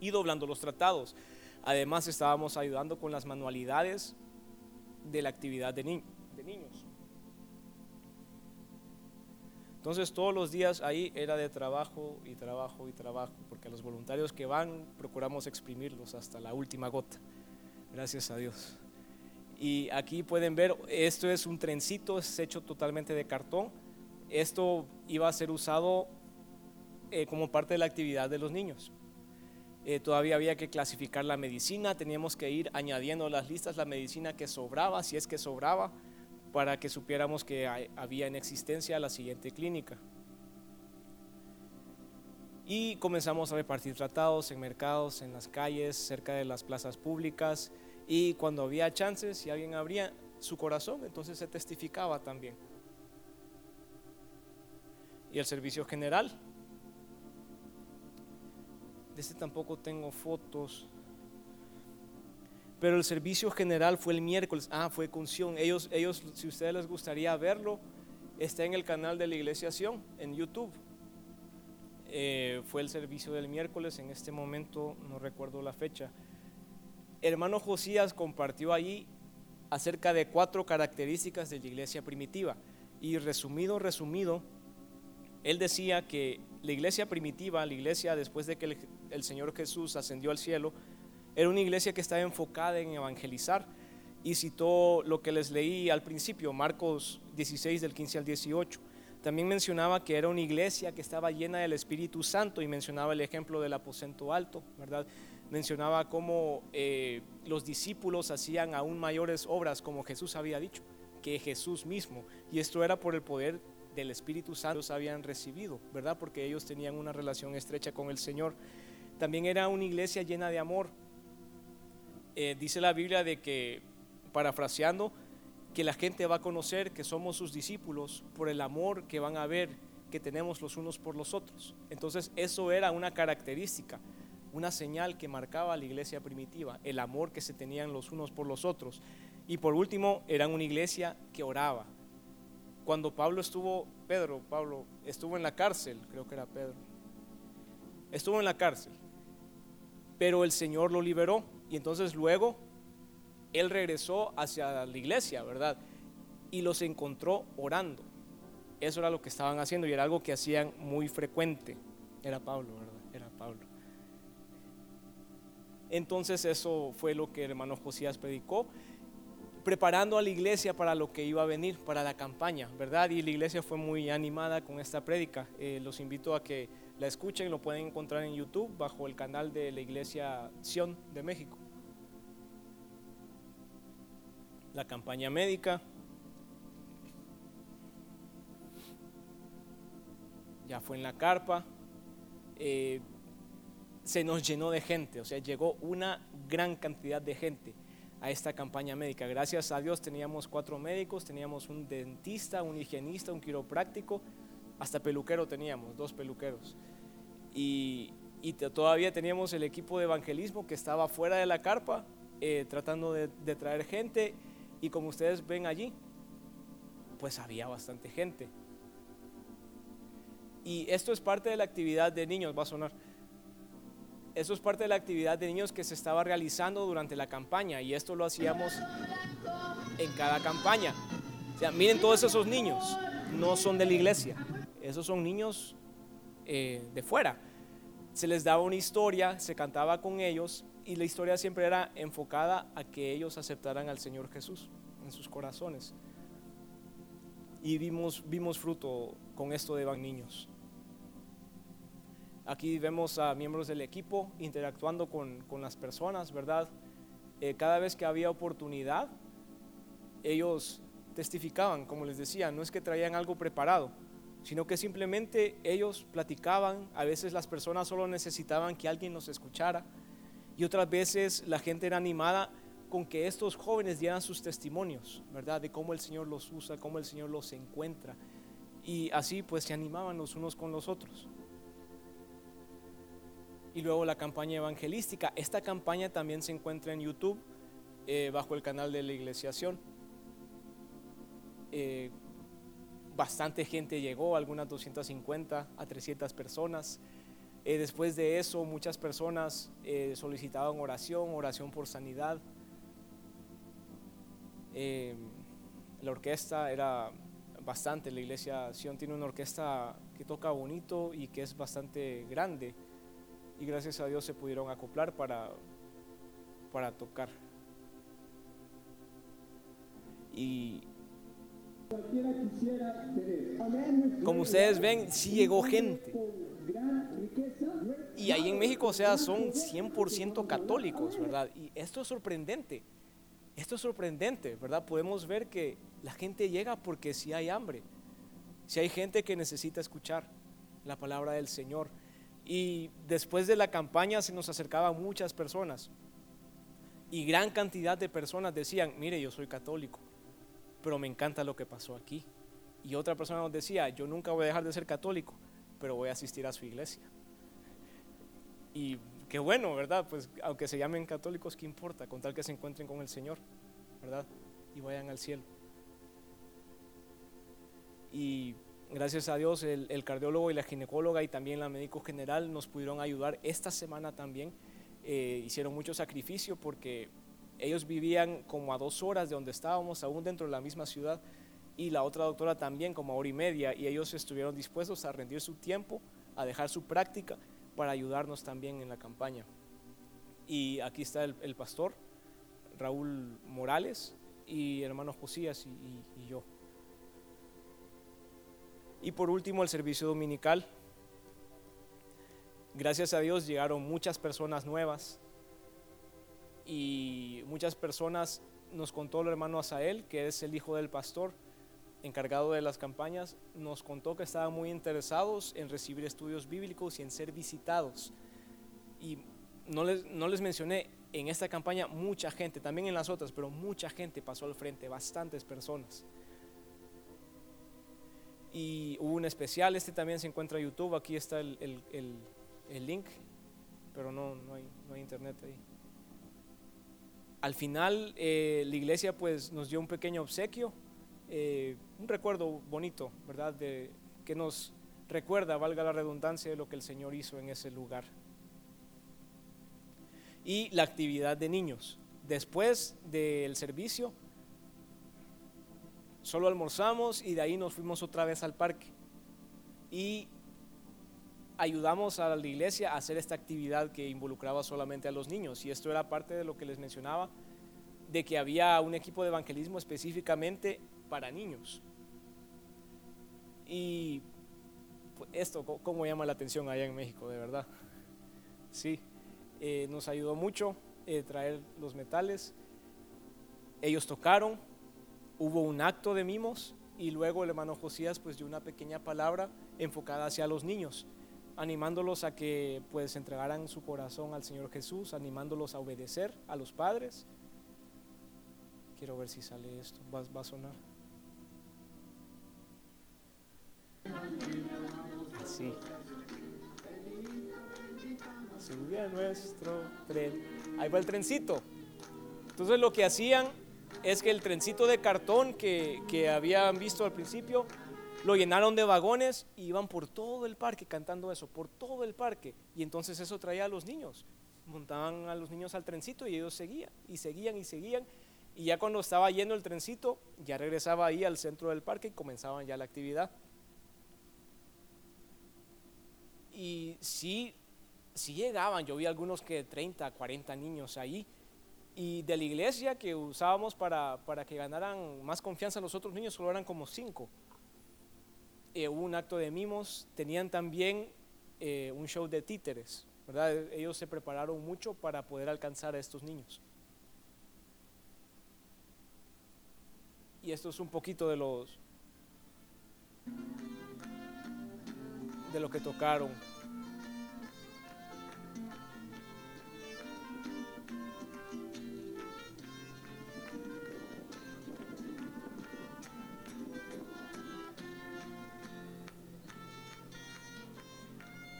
A: y doblando los tratados. Además estábamos ayudando con las manualidades de la actividad de, de niños. Entonces todos los días ahí era de trabajo y trabajo y trabajo, porque los voluntarios que van procuramos exprimirlos hasta la última gota. Gracias a Dios. Y aquí pueden ver, esto es un trencito, es hecho totalmente de cartón. Esto iba a ser usado eh, como parte de la actividad de los niños. Eh, todavía había que clasificar la medicina, teníamos que ir añadiendo a las listas la medicina que sobraba, si es que sobraba para que supiéramos que había en existencia la siguiente clínica. Y comenzamos a repartir tratados en mercados, en las calles, cerca de las plazas públicas. Y cuando había chances, si alguien abría su corazón, entonces se testificaba también. Y el servicio general. De este tampoco tengo fotos pero el servicio general fue el miércoles. Ah, fue con Sion. Ellos, ellos, si ustedes les gustaría verlo, está en el canal de la Iglesia Sion, en YouTube. Eh, fue el servicio del miércoles, en este momento no recuerdo la fecha. Hermano Josías compartió allí acerca de cuatro características de la iglesia primitiva. Y resumido, resumido, él decía que la iglesia primitiva, la iglesia después de que el Señor Jesús ascendió al cielo, era una iglesia que estaba enfocada en evangelizar y citó lo que les leí al principio, Marcos 16 del 15 al 18. También mencionaba que era una iglesia que estaba llena del Espíritu Santo y mencionaba el ejemplo del aposento alto, ¿verdad? Mencionaba cómo eh, los discípulos hacían aún mayores obras como Jesús había dicho, que Jesús mismo. Y esto era por el poder del Espíritu Santo que habían recibido, ¿verdad? Porque ellos tenían una relación estrecha con el Señor. También era una iglesia llena de amor, eh, dice la Biblia de que, parafraseando, que la gente va a conocer que somos sus discípulos por el amor que van a ver que tenemos los unos por los otros. Entonces eso era una característica, una señal que marcaba a la iglesia primitiva, el amor que se tenían los unos por los otros. Y por último, eran una iglesia que oraba. Cuando Pablo estuvo, Pedro, Pablo, estuvo en la cárcel, creo que era Pedro, estuvo en la cárcel, pero el Señor lo liberó y entonces luego él regresó hacia la iglesia, ¿verdad? Y los encontró orando. Eso era lo que estaban haciendo y era algo que hacían muy frecuente. Era Pablo, ¿verdad? Era Pablo. Entonces eso fue lo que el hermano Josías predicó, preparando a la iglesia para lo que iba a venir, para la campaña, ¿verdad? Y la iglesia fue muy animada con esta prédica. Eh, los invito a que la escuchen, lo pueden encontrar en YouTube bajo el canal de la iglesia Sion de México. la campaña médica. Ya fue en la carpa. Eh, se nos llenó de gente, o sea, llegó una gran cantidad de gente a esta campaña médica. Gracias a Dios teníamos cuatro médicos, teníamos un dentista, un higienista, un quiropráctico, hasta peluquero teníamos, dos peluqueros. Y, todavía teníamos el equipo de evangelismo que estaba fuera de la carpa, eh, tratando de, de traer gente y como ustedes ven allí, pues había bastante gente. Y esto es parte de la actividad de niños, va a sonar. Esto es parte de la actividad de niños que se estaba realizando durante la campaña y esto lo hacíamos en cada campaña. O sea, miren todos esos niños, no son de la iglesia, esos son niños eh, de fuera. Se les daba una historia, se cantaba con ellos y la historia siempre era enfocada a que ellos aceptaran al Señor Jesús en sus corazones. Y vimos, vimos fruto con esto de van niños. Aquí vemos a miembros del equipo interactuando con, las personas, ¿verdad? Eh, cada vez que había oportunidad, ellos testificaban, como les decía, no es que traían algo preparado, sino que simplemente ellos platicaban, a veces las personas solo necesitaban que alguien los escuchara y otras veces la gente era animada con que estos jóvenes dieran sus testimonios, ¿verdad? De cómo el Señor los usa, cómo el Señor los encuentra. Y así pues se animaban los unos con los otros. Y luego la campaña evangelística. Esta campaña también se encuentra en YouTube eh, bajo el canal de la Iglesiación. Eh, bastante gente llegó, algunas 250 a 300 personas. Eh, después de eso, muchas personas solicitaban oración, oración por sanidad. la orquesta era bastante, la iglesia Sion tiene una orquesta que toca bonito y que es bastante grande. Y gracias a Dios se pudieron acoplar para, para tocar. Y como ustedes ven, sí llegó gente. Y ahí en México, o sea, son 100% católicos, ¿verdad? Y esto es sorprendente. Esto es sorprendente, ¿verdad? Podemos ver que la gente llega porque si hay hambre, si hay gente que necesita escuchar la palabra del Señor. Y después de la campaña se nos acercaban muchas personas. Y gran cantidad de personas decían, mire, yo soy católico pero me encanta lo que pasó aquí. Y otra persona nos decía, yo nunca voy a dejar de ser católico, pero voy a asistir a su iglesia. Y qué bueno, ¿verdad? Pues aunque se llamen católicos, ¿qué importa? Con tal que se encuentren con el Señor, ¿verdad? Y vayan al cielo. Y gracias a Dios el, cardiólogo y la ginecóloga y también la médico general nos pudieron ayudar esta semana también. Eh, hicieron mucho sacrificio porque ellos vivían como a dos horas de donde estábamos, aún dentro de la misma ciudad, y la otra doctora también como a hora y media, y ellos estuvieron dispuestos a rendir su tiempo, a dejar su práctica para ayudarnos también en la campaña. Y aquí está el, pastor, Raúl Morales, y hermano Josías y yo. Y por último, el servicio dominical. Gracias a Dios llegaron muchas personas nuevas y muchas personas nos contó el hermano Asael, que es el hijo del pastor encargado de las campañas, nos contó que estaban muy interesados en recibir estudios bíblicos y en ser visitados. Y no les, no les mencioné, en esta campaña mucha gente, también en las otras, pero mucha gente pasó al frente, bastantes personas. Y hubo un especial, este también se encuentra en YouTube, aquí está el, el, el, link, pero no, no, hay, no hay internet ahí al final eh, la iglesia pues nos dio un pequeño obsequio, eh, un recuerdo bonito, ¿verdad? Que nos recuerda, valga la redundancia, de lo que el Señor hizo en ese lugar. Y la actividad de niños. Después del servicio, solo almorzamos y de ahí nos fuimos otra vez al parque. Y ayudamos a la iglesia a hacer esta actividad que involucraba solamente a los niños. Y esto era parte de lo que les mencionaba, de que había un equipo de evangelismo específicamente para niños. Y esto, ¿cómo llama la atención allá en México, de verdad? Sí, eh, nos ayudó mucho eh, traer los metales. Ellos tocaron, hubo un acto de mimos y luego el hermano Josías pues dio una pequeña palabra enfocada hacia los niños animándolos a que pues entregaran su corazón al Señor Jesús, animándolos a obedecer a los padres. Quiero ver si sale esto, va, a sonar. Así. Subía nuestro tren. Ahí va el trencito. Entonces lo que hacían es que el trencito de cartón que, que habían visto al principio lo llenaron de vagones y iban por todo el parque cantando eso, por todo el parque. Y entonces eso traía a los niños. Montaban a los niños al trencito y ellos seguían y seguían y seguían. Y ya cuando estaba yendo el trencito, ya regresaba ahí al centro del parque y comenzaban ya la actividad. Y sí, sí llegaban, yo vi algunos que 30, 40 niños ahí. Y de la iglesia que usábamos para, para que ganaran más confianza los otros niños, solo eran como cinco eh, hubo un acto de mimos, tenían también eh, un show de títeres, ¿verdad? Ellos se prepararon mucho para poder alcanzar a estos niños. Y esto es un poquito de los de lo que tocaron.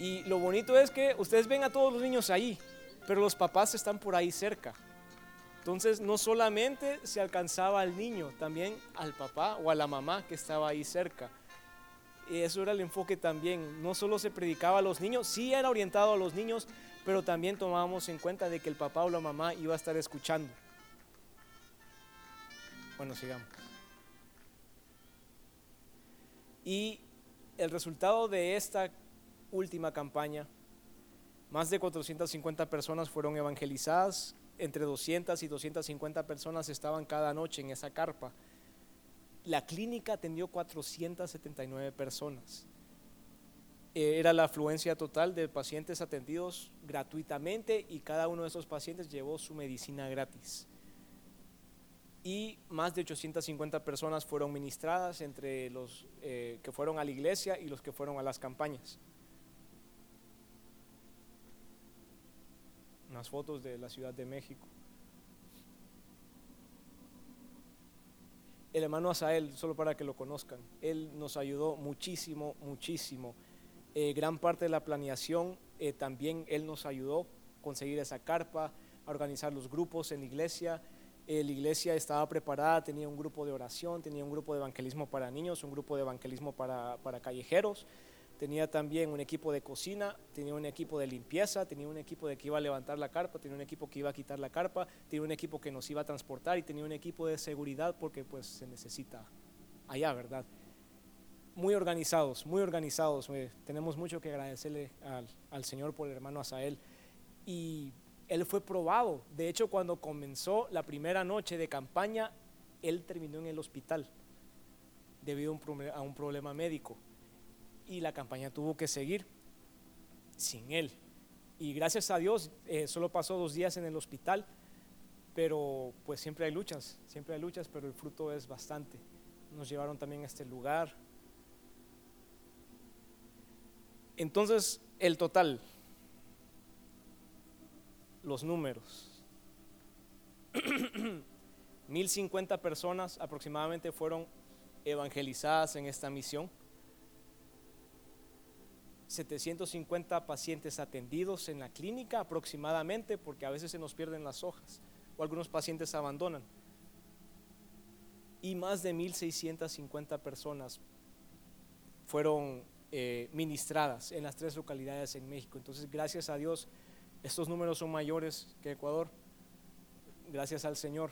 A: Y lo bonito es que ustedes ven a todos los niños ahí, pero los papás están por ahí cerca. Entonces no solamente se alcanzaba al niño, también al papá o a la mamá que estaba ahí cerca. Y eso era el enfoque también. No solo se predicaba a los niños, sí era orientado a los niños, pero también tomábamos en cuenta de que el papá o la mamá iba a estar escuchando. Bueno, sigamos. Y el resultado de esta última campaña, más de 450 personas fueron evangelizadas, entre 200 y 250 personas estaban cada noche en esa carpa. La clínica atendió 479 personas. Eh, era la afluencia total de pacientes atendidos gratuitamente y cada uno de esos pacientes llevó su medicina gratis. Y más de 850 personas fueron ministradas entre los eh, que fueron a la iglesia y los que fueron a las campañas. Unas fotos de la Ciudad de México. El hermano Asael, solo para que lo conozcan, él nos ayudó muchísimo, muchísimo. Eh, gran parte de la planeación eh, también él nos ayudó a conseguir esa carpa, a organizar los grupos en la iglesia. Eh, la iglesia estaba preparada, tenía un grupo de oración, tenía un grupo de evangelismo para niños, un grupo de evangelismo para, para callejeros tenía también un equipo de cocina, tenía un equipo de limpieza, tenía un equipo de que iba a levantar la carpa, tenía un equipo que iba a quitar la carpa, tenía un equipo que nos iba a transportar y tenía un equipo de seguridad porque pues se necesita allá, ¿verdad? Muy organizados, muy organizados. Eh, tenemos mucho que agradecerle al, al Señor por el hermano Asael. Y él fue probado. De hecho, cuando comenzó la primera noche de campaña, él terminó en el hospital debido a un problema médico y la campaña tuvo que seguir sin él. Y gracias a Dios, eh, solo pasó dos días en el hospital, pero pues siempre hay luchas, siempre hay luchas, pero el fruto es bastante. Nos llevaron también a este lugar. Entonces, el total, los números. 1050 personas aproximadamente fueron evangelizadas en esta misión. 750 pacientes atendidos en la clínica aproximadamente, porque a veces se nos pierden las hojas o algunos pacientes abandonan. Y más de 1.650 personas fueron eh, ministradas en las tres localidades en México. Entonces, gracias a Dios, estos números son mayores que Ecuador. Gracias al Señor.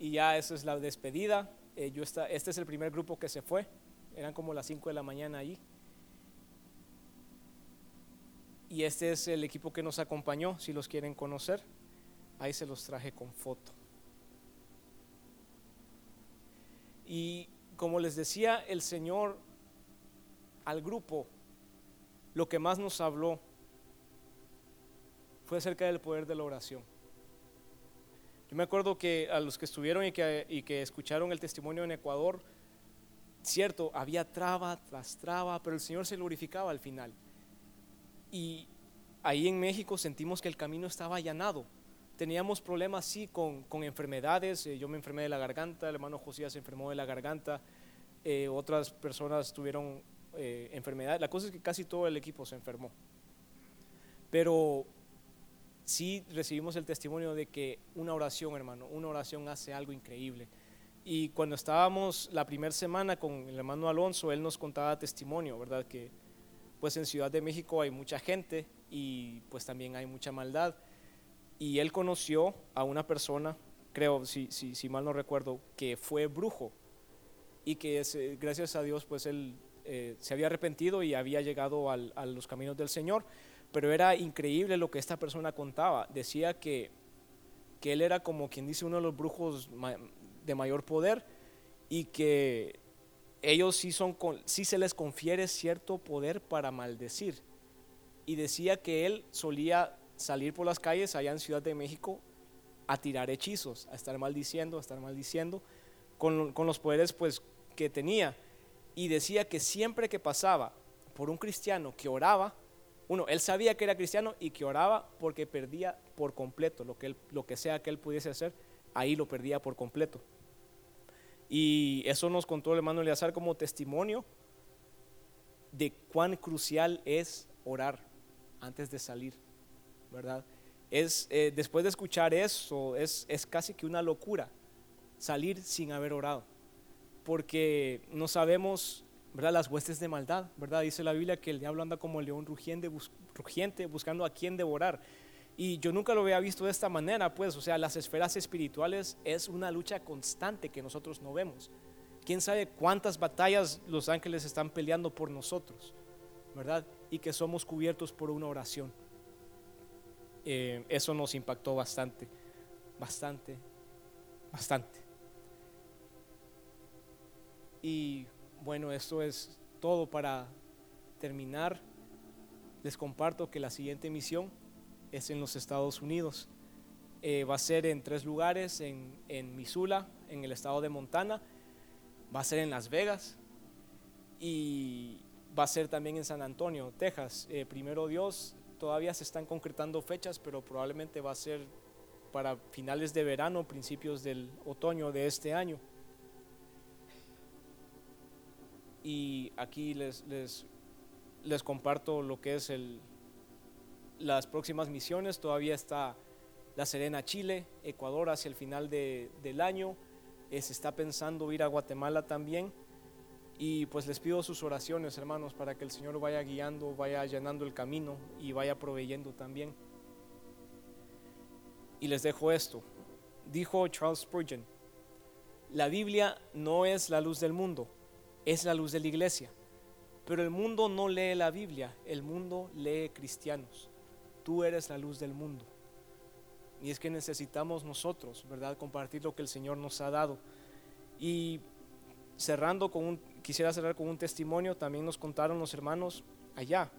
A: Y ya esa es la despedida. Eh, yo este es el primer grupo que se fue eran como las 5 de la mañana ahí. Y este es el equipo que nos acompañó, si los quieren conocer. Ahí se los traje con foto. Y como les decía, el Señor al grupo, lo que más nos habló fue acerca del poder de la oración. Yo me acuerdo que a los que estuvieron y que, y que escucharon el testimonio en Ecuador, Cierto, había traba tras traba, pero el Señor se glorificaba al final. Y ahí en México sentimos que el camino estaba allanado. Teníamos problemas, sí, con, enfermedades. Eh, yo me enfermé de la garganta, el hermano Josías se enfermó de la garganta, eh, otras personas tuvieron eh, enfermedad. La cosa es que casi todo el equipo se enfermó. Pero sí recibimos el testimonio de que una oración, hermano, una oración hace algo increíble. Y cuando estábamos la primera semana con el hermano Alonso, él nos contaba testimonio, ¿verdad? Que pues en Ciudad de México hay mucha gente y pues también hay mucha maldad. Y él conoció a una persona, creo, si, si, si mal no recuerdo, que fue brujo y que gracias a Dios pues él eh, se había arrepentido y había llegado a los caminos del Señor. Pero era increíble lo que esta persona contaba. Decía que, que él era como quien dice uno de los brujos de mayor poder y que ellos sí, son, sí se les confiere cierto poder para maldecir. Y decía que él solía salir por las calles allá en Ciudad de México a tirar hechizos, a estar maldiciendo, a estar maldiciendo, con, con los poderes pues que tenía. y decía que siempre que pasaba por un cristiano que oraba, uno, él sabía que era cristiano y que oraba porque perdía por completo lo que, lo que sea que él pudiese hacer, ahí lo perdía por completo. Y eso nos contó el hermano Eleazar como testimonio de cuán crucial es orar antes de salir, ¿verdad? Es, eh, después de escuchar eso, es, es casi que una locura salir sin haber orado, porque no sabemos ¿verdad? Las huestes de maldad, ¿verdad? Dice la Biblia que el diablo anda como el león rugiente, buscando a quien devorar. Y yo nunca lo había visto de esta manera, pues, o sea, las esferas espirituales es una lucha constante que nosotros no vemos. ¿Quién sabe cuántas batallas los ángeles están peleando por nosotros, verdad? Y que somos cubiertos por una oración. Eh, eso nos impactó bastante, bastante, bastante. Y bueno, esto es todo para terminar. Les comparto que la siguiente misión es en los Estados Unidos. Eh, va a ser en tres lugares, en, en, Missoula, en el estado de Montana, va a ser en Las Vegas y va a ser también en San Antonio, Texas. Eh, primero Dios, todavía se están concretando fechas, pero probablemente va a ser para finales de verano, principios del otoño de este año. y aquí les, les, les comparto lo que es el, las próximas misiones. Todavía está La Serena, Chile, Ecuador hacia el final de, del año. Eh, se está pensando ir a Guatemala también. Y pues les pido sus oraciones, hermanos, para que el Señor vaya guiando, vaya allanando el camino y vaya proveyendo también. Y les dejo esto. Dijo Charles Spurgeon, la Biblia no es la luz del mundo es la luz de la iglesia. Pero el mundo no lee la Biblia, el mundo lee cristianos. Tú eres la luz del mundo. Y es que necesitamos nosotros, ¿verdad? Compartir lo que el Señor nos ha dado. Y cerrando con un, quisiera cerrar con un testimonio, también nos contaron los hermanos allá,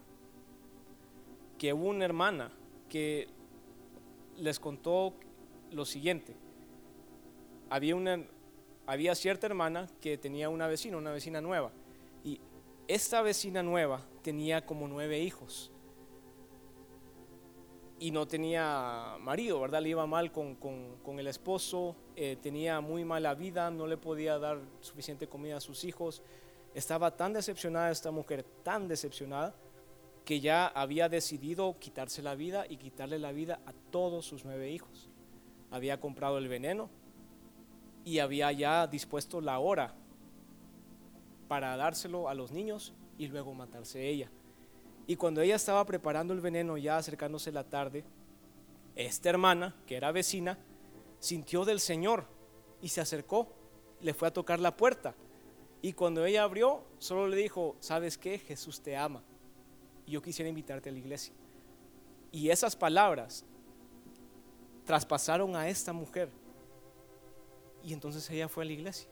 A: que hubo una hermana que les contó lo siguiente. Había una, había cierta hermana que tenía una vecina, una vecina nueva. Y esta vecina nueva tenía como nueve hijos. Y no tenía marido, ¿verdad? Le iba mal con, el esposo, eh, tenía muy mala vida, no le podía dar suficiente comida a sus hijos. Estaba tan decepcionada esta mujer, tan decepcionada, que ya había decidido quitarse la vida y quitarle la vida a todos sus nueve hijos. Había comprado el veneno, y había ya dispuesto la hora para dárselo a los niños y luego matarse ella. Y cuando ella estaba preparando el veneno, ya acercándose la tarde, esta hermana, que era vecina, sintió del Señor y se acercó, le fue a tocar la puerta. Y cuando ella abrió, solo le dijo, ¿sabes qué? Jesús te ama. Y yo quisiera invitarte a la iglesia. Y esas palabras traspasaron a esta mujer y entonces ella fue a la iglesia.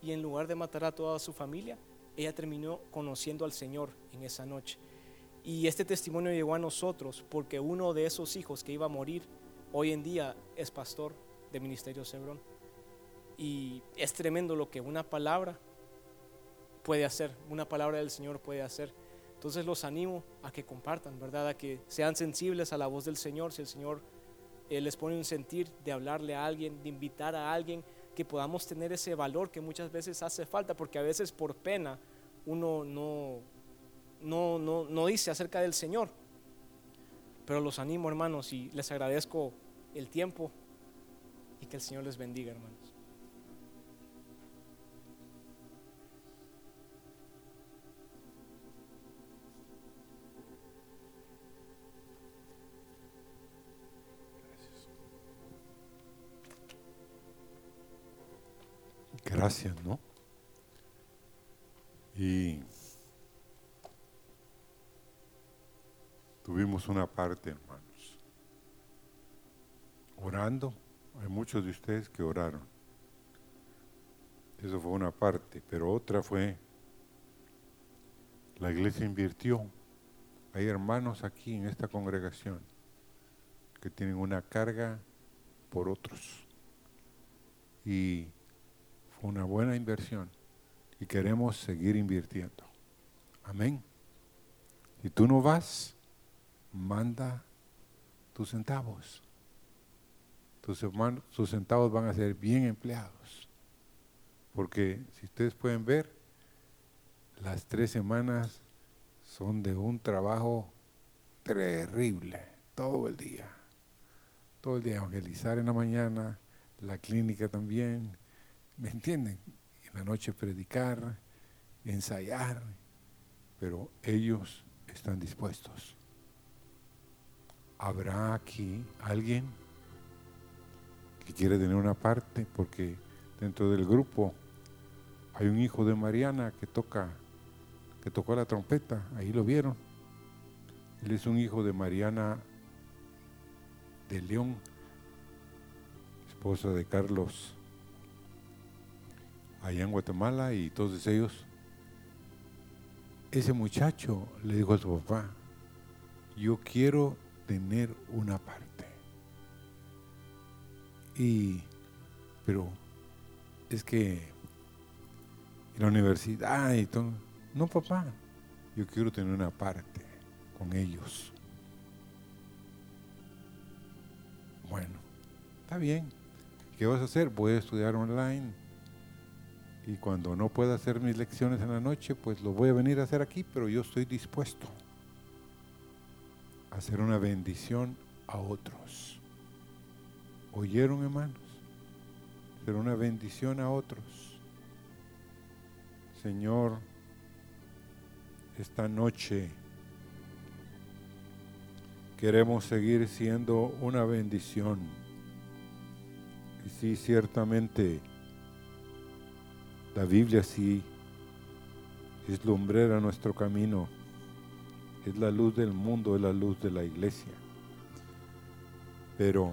A: Y en lugar de matar a toda su familia, ella terminó conociendo al Señor en esa noche. Y este testimonio llegó a nosotros porque uno de esos hijos que iba a morir hoy en día es pastor de Ministerio Cebrón. Y es tremendo lo que una palabra puede hacer, una palabra del Señor puede hacer. Entonces los animo a que compartan, ¿verdad? A que sean sensibles a la voz del Señor. Si el Señor eh, les pone un sentir de hablarle a alguien, de invitar a alguien, que podamos tener ese valor que muchas veces hace falta, porque a veces por pena uno no, no, no, no dice acerca del Señor. Pero los animo, hermanos, y les agradezco el tiempo y que el Señor les bendiga, hermanos.
B: Gracias, ¿no? Y tuvimos una parte, hermanos, orando. Hay muchos de ustedes que oraron. Eso fue una parte, pero otra fue, la iglesia invirtió. Hay hermanos aquí en esta congregación que tienen una carga por otros. Y una buena inversión. y queremos seguir invirtiendo. Amén. Si tú no vas, manda tus centavos. Tus, tus centavos van a ser bien empleados. Porque si ustedes pueden ver, las tres semanas son de un trabajo terrible, todo el día. Todo el día evangelizar en la mañana, la clínica también, ¿me entienden? En la noche predicar, ensayar, pero ellos están dispuestos. ¿Habrá aquí alguien que quiere tener una parte? Porque dentro del grupo hay un hijo de Mariana que toca, que tocó la trompeta, ahí lo vieron. Él es un hijo de Mariana de León, esposa de Carlos, allá en Guatemala, y todos ellos. Ese muchacho le dijo a su papá, yo quiero tener una parte. Y, pero es que la universidad y todo, no papá, yo quiero tener una parte con ellos. Bueno, está bien. ¿Qué vas a hacer? Voy a estudiar online. Y cuando no pueda hacer mis lecciones en la noche, pues lo voy a venir a hacer aquí, pero yo estoy dispuesto hacer una bendición a otros. ¿Oyeron, hermanos? Hacer una bendición a otros. Señor, esta noche queremos seguir siendo una bendición. Y sí, ciertamente, la Biblia sí es lumbrera nuestro camino, es la luz del mundo, es la luz de la iglesia. Pero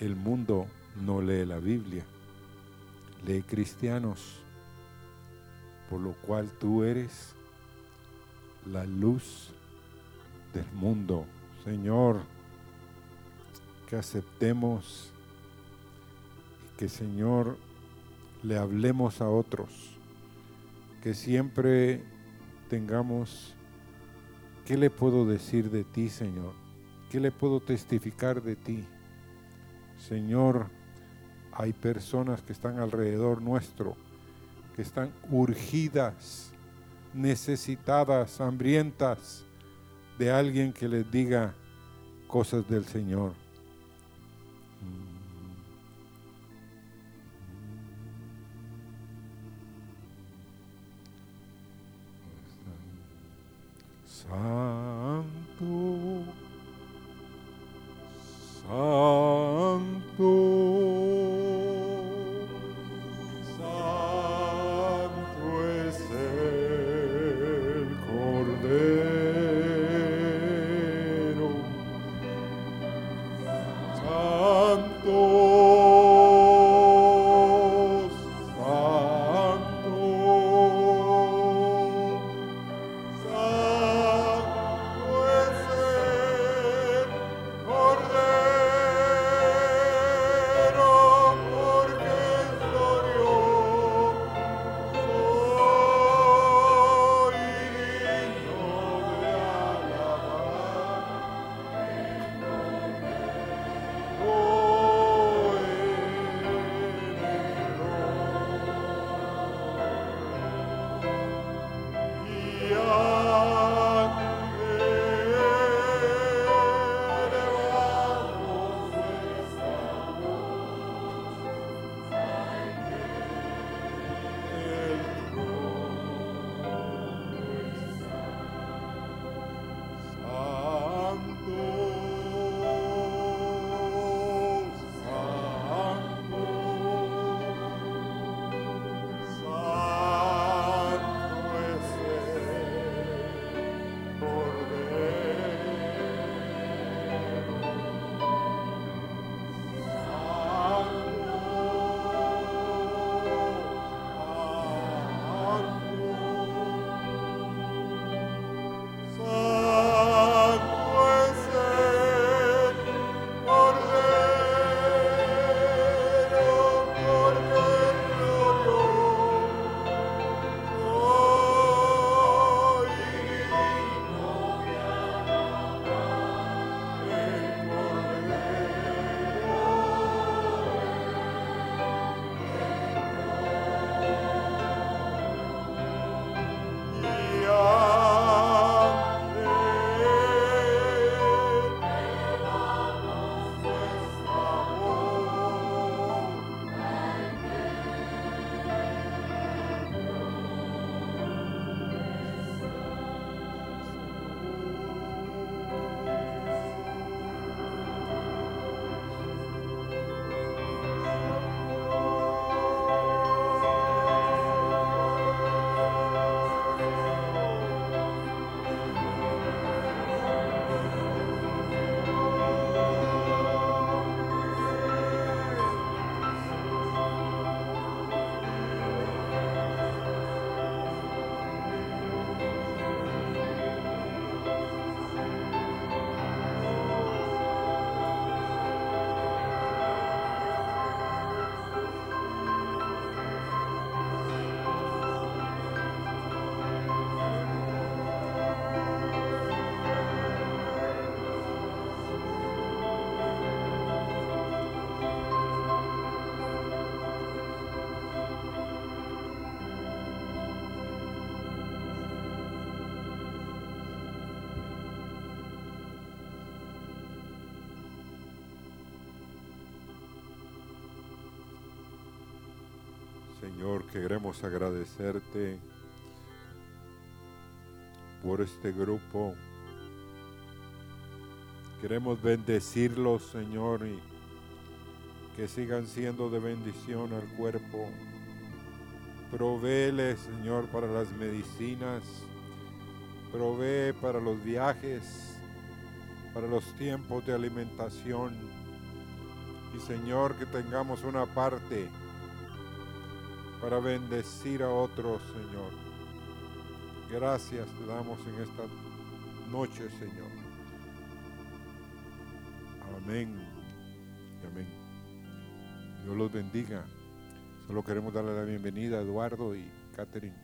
B: el mundo no lee la Biblia, lee cristianos, por lo cual tú eres la luz del mundo. Señor, que aceptemos y que Señor le hablemos a otros, que siempre tengamos, ¿qué le puedo decir de ti, Señor? ¿Qué le puedo testificar de ti? Señor, hay personas que están alrededor nuestro, que están urgidas, necesitadas, hambrientas de alguien que les diga cosas del Señor. Santo, Santo. Queremos agradecerte por este grupo. Queremos bendecirlos, Señor, y que sigan siendo de bendición al cuerpo. Provéele, Señor, para las medicinas. Provee para los viajes, para los tiempos de alimentación. Y Señor, que tengamos una parte para bendecir a otros, Señor. Gracias te damos en esta noche, Señor. Amén. Amén. Dios los bendiga. Solo queremos darle la bienvenida a Eduardo y Catherine.